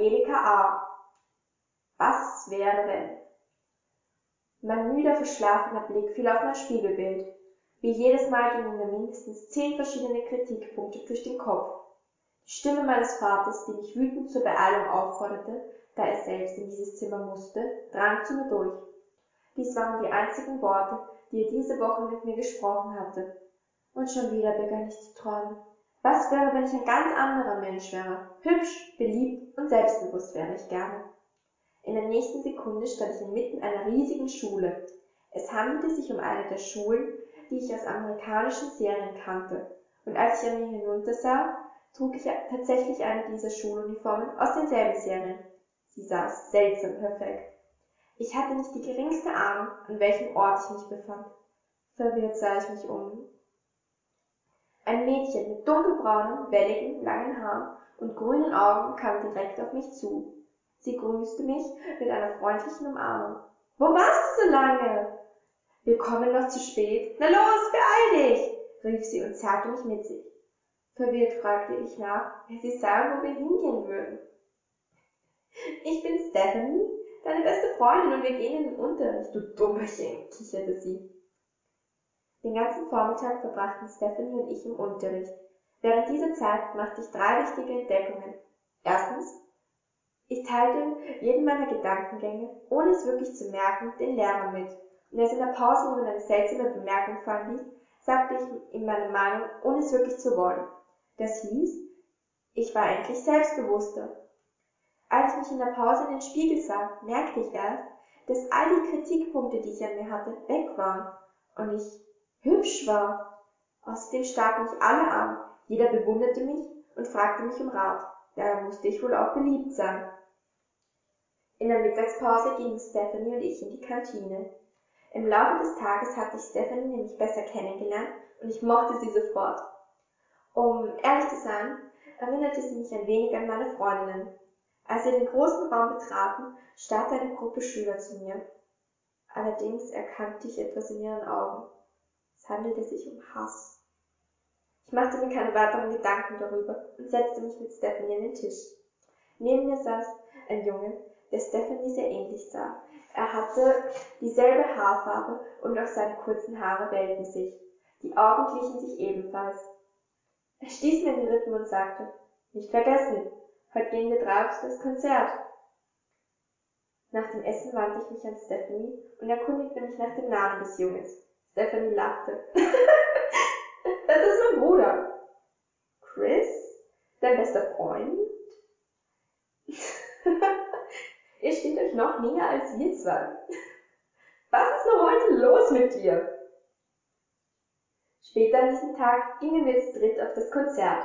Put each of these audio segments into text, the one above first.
Angelika A. Was wäre wenn? Mein müder, verschlafener Blick fiel auf mein Spiegelbild. Wie jedes Mal gingen mir mindestens zehn verschiedene Kritikpunkte durch den Kopf. Die Stimme meines Vaters, die mich wütend zur Beeilung aufforderte, da er selbst in dieses Zimmer musste, drang zu mir durch. Dies waren die einzigen Worte, die er diese Woche mit mir gesprochen hatte. Und schon wieder begann ich zu träumen. Was wäre, wenn ich ein ganz anderer Mensch wäre? Hübsch, beliebt und selbstbewusst wäre ich gerne. In der nächsten Sekunde stand ich inmitten einer riesigen Schule. Es handelte sich um eine der Schulen, die ich aus amerikanischen Serien kannte, und als ich an mir hinuntersah, trug ich tatsächlich eine dieser Schuluniformen aus denselben Serien. Sie saß seltsam perfekt. Ich hatte nicht die geringste Ahnung, an welchem Ort ich mich befand. Verwirrt sah ich mich um. Ein Mädchen mit dunkelbraunen, welligen, langen Haaren und grünen Augen kam direkt auf mich zu. Sie grüßte mich mit einer freundlichen Umarmung. Wo warst du so lange? Wir kommen noch zu spät. Na los, beeil dich! rief sie und zerrte mich mit sich. Verwirrt fragte ich nach, wer sie sagen, wo wir hingehen würden. Ich bin Stephanie, deine beste Freundin, und wir gehen in den Unterricht, du Dummerchen, kicherte sie. Den ganzen Vormittag verbrachten Stephanie und ich im Unterricht. Während dieser Zeit machte ich drei wichtige Entdeckungen. Erstens, ich teilte jeden meiner Gedankengänge, ohne es wirklich zu merken, den Lehrern mit, und als in der Pause jemand eine seltsame Bemerkung fallen ließ, sagte ich ihm meine Meinung, ohne es wirklich zu wollen. Das hieß, ich war endlich selbstbewusster. Als ich mich in der Pause in den Spiegel sah, merkte ich erst, dass all die Kritikpunkte, die ich an mir hatte, weg waren und ich hübsch war. Außerdem starrten mich alle an, jeder bewunderte mich und fragte mich um Rat. Daher musste ich wohl auch beliebt sein. In der Mittagspause gingen Stephanie und ich in die Kantine. Im Laufe des Tages hatte ich Stephanie nämlich besser kennengelernt und ich mochte sie sofort. Um ehrlich zu sein, erinnerte sie mich ein wenig an meine Freundinnen. Als wir den großen Raum betraten, starrte eine Gruppe Schüler zu mir. Allerdings erkannte ich etwas in ihren Augen. Handelte sich um Hass. Ich machte mir keine weiteren Gedanken darüber und setzte mich mit Stephanie an den Tisch. Neben mir saß ein Junge, der Stephanie sehr ähnlich sah. Er hatte dieselbe Haarfarbe und auch seine kurzen Haare wellten sich. Die Augen glichen sich ebenfalls. Er stieß mir in die Rippen und sagte, nicht vergessen, heute gehen wir drei auf das Konzert. Nach dem Essen wandte ich mich an Stephanie und erkundigte mich nach dem Namen des Junges. Stephanie lachte. das ist mein Bruder. Chris? Dein bester Freund? Ihr steht euch noch näher als wir zwei. Was ist nur heute los mit dir? Später an diesem Tag gingen wir zu dritt auf das Konzert.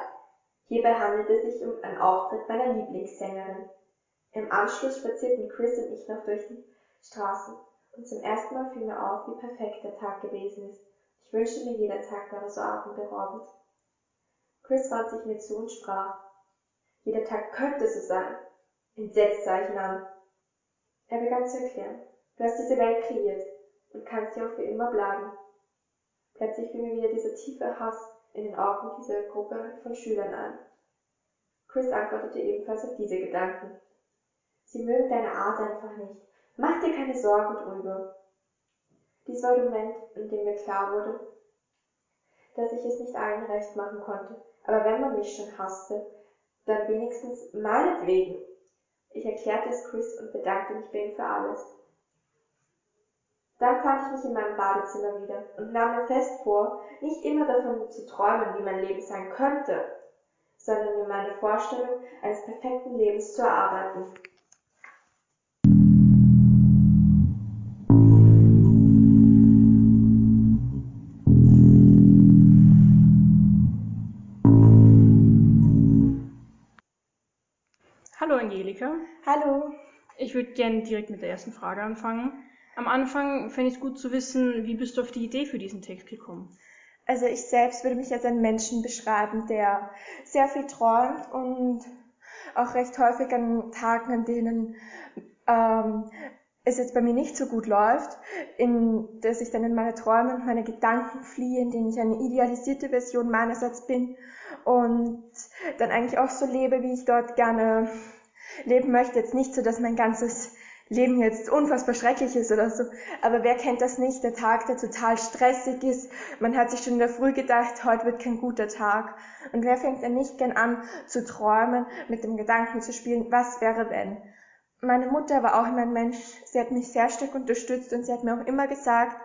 Hierbei handelte es sich um einen Auftritt meiner Lieblingssängerin. Im Anschluss spazierten Chris und ich noch durch die Straßen, und zum ersten Mal fiel mir auf, wie perfekt der Tag gewesen ist. Ich wünschte mir, jeder Tag wäre so atemberaubend. Chris wandte sich mir zu und sprach. Jeder Tag könnte so sein. Entsetzt sah ich ihn an. Er begann zu erklären. Du hast diese Welt kreiert und kannst sie auch für immer bleiben. Plötzlich fiel mir wieder dieser tiefe Hass in den Augen dieser Gruppe von Schülern ein. Chris antwortete ebenfalls auf diese Gedanken. Sie mögen deine Art einfach nicht. Mach dir keine Sorgen drüber. Dies war der Moment, in dem mir klar wurde, dass ich es nicht allen recht machen konnte. Aber wenn man mich schon hasste, dann wenigstens meinetwegen. Ich erklärte es Chris und bedankte mich bei ihm für alles. Dann fand ich mich in meinem Badezimmer wieder und nahm mir fest vor, nicht immer davon zu träumen, wie mein Leben sein könnte, sondern mir meine Vorstellung eines perfekten Lebens zu erarbeiten. Würde gerne direkt mit der ersten Frage anfangen. Am Anfang fände ich es gut zu wissen, wie bist du auf die Idee für diesen Text gekommen? Also ich selbst würde mich als einen Menschen beschreiben, der sehr viel träumt und auch recht häufig an Tagen, an denen ähm, es jetzt bei mir nicht so gut läuft, in, dass ich dann in meine Träume und meine Gedanken fliehe, in denen ich eine idealisierte Version meinerseits bin und dann eigentlich auch so lebe, wie ich dort gerne leben möchte. Jetzt nicht so, dass mein ganzes Leben jetzt unfassbar schrecklich ist oder so. Aber wer kennt das nicht? Der Tag, der total stressig ist. Man hat sich schon in der Früh gedacht, heute wird kein guter Tag. Und wer fängt denn nicht gern an zu träumen, mit dem Gedanken zu spielen, was wäre wenn? Meine Mutter war auch immer ein Mensch, sie hat mich sehr stark unterstützt und sie hat mir auch immer gesagt,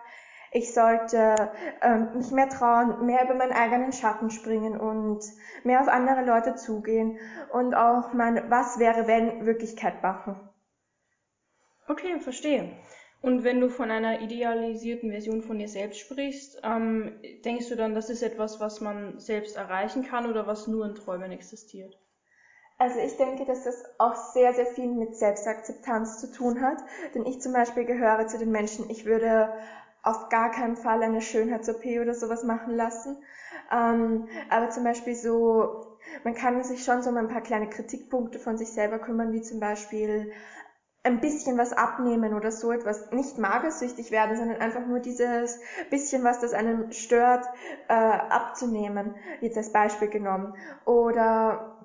ich sollte ähm, mich mehr trauen, mehr über meinen eigenen Schatten springen und mehr auf andere Leute zugehen und auch mein Was wäre wenn Wirklichkeit machen. Okay, verstehe. Und wenn du von einer idealisierten Version von dir selbst sprichst, ähm, denkst du dann, das ist etwas, was man selbst erreichen kann oder was nur in Träumen existiert? Also ich denke, dass das auch sehr, sehr viel mit Selbstakzeptanz zu tun hat. Denn ich zum Beispiel gehöre zu den Menschen, ich würde auf gar keinen Fall eine Schönheits-OP oder sowas machen lassen. Ähm, aber zum Beispiel so, man kann sich schon so um ein paar kleine Kritikpunkte von sich selber kümmern, wie zum Beispiel ein bisschen was abnehmen oder so etwas, nicht magersüchtig werden, sondern einfach nur dieses bisschen was, das einen stört, äh, abzunehmen, jetzt als Beispiel genommen. Oder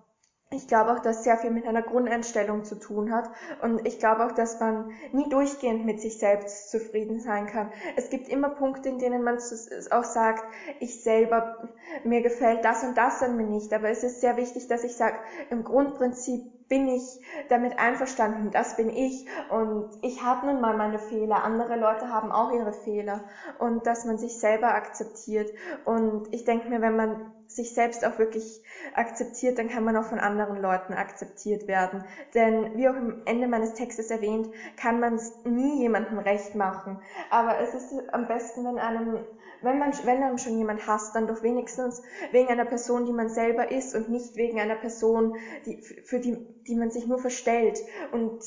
ich glaube auch, dass sehr viel mit einer Grundeinstellung zu tun hat. Und ich glaube auch, dass man nie durchgehend mit sich selbst zufrieden sein kann. Es gibt immer Punkte, in denen man auch sagt, ich selber, mir gefällt das und das an mir nicht. Aber es ist sehr wichtig, dass ich sage, im Grundprinzip bin ich damit einverstanden, das bin ich und ich habe nun mal meine Fehler, andere Leute haben auch ihre Fehler und dass man sich selber akzeptiert und ich denke mir, wenn man sich selbst auch wirklich akzeptiert, dann kann man auch von anderen Leuten akzeptiert werden. Denn wie auch im Ende meines Textes erwähnt, kann man nie jemandem recht machen. Aber es ist am besten, wenn einem, wenn man, wenn einem schon jemand hasst, dann doch wenigstens wegen einer Person, die man selber ist und nicht wegen einer Person, die, für die, die man sich nur verstellt und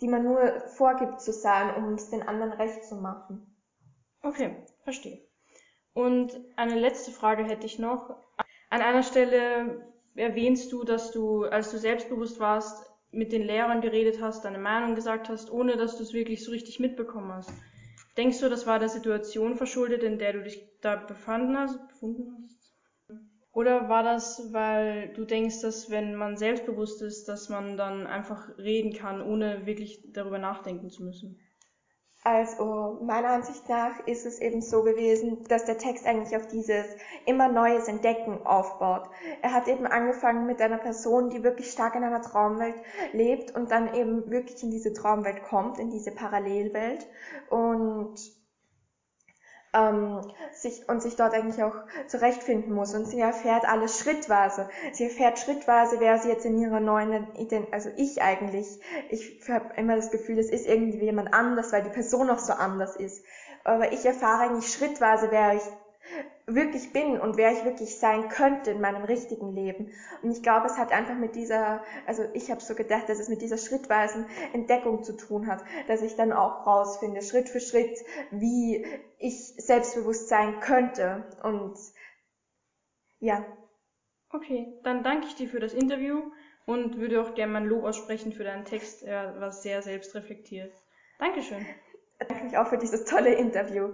die man nur vorgibt zu sein, um es den anderen recht zu machen. Okay, verstehe. Und eine letzte Frage hätte ich noch. An einer Stelle erwähnst du, dass du, als du selbstbewusst warst, mit den Lehrern geredet hast, deine Meinung gesagt hast, ohne dass du es wirklich so richtig mitbekommen hast. Denkst du, das war der Situation verschuldet, in der du dich da befanden hast, befunden hast? Oder war das, weil du denkst, dass wenn man selbstbewusst ist, dass man dann einfach reden kann, ohne wirklich darüber nachdenken zu müssen? Also meiner Ansicht nach ist es eben so gewesen, dass der Text eigentlich auf dieses immer Neues Entdecken aufbaut. Er hat eben angefangen mit einer Person, die wirklich stark in einer Traumwelt lebt und dann eben wirklich in diese Traumwelt kommt, in diese Parallelwelt und ähm, sich und sich dort eigentlich auch zurechtfinden muss. Und sie erfährt alles schrittweise. Sie erfährt schrittweise, wer sie jetzt in ihrer neuen Identität, also ich eigentlich, ich habe immer das Gefühl, es ist irgendwie jemand anders, weil die Person auch so anders ist. Aber ich erfahre eigentlich schrittweise, wer ich wirklich bin und wer ich wirklich sein könnte in meinem richtigen Leben. Und ich glaube, es hat einfach mit dieser, also ich habe so gedacht, dass es mit dieser schrittweisen Entdeckung zu tun hat, dass ich dann auch rausfinde, Schritt für Schritt, wie ich selbstbewusst sein könnte. Und ja. Okay, dann danke ich dir für das Interview und würde auch gerne mein Lob aussprechen für deinen Text. Er war sehr selbstreflektiert. Dankeschön. Danke mich auch für dieses tolle Interview.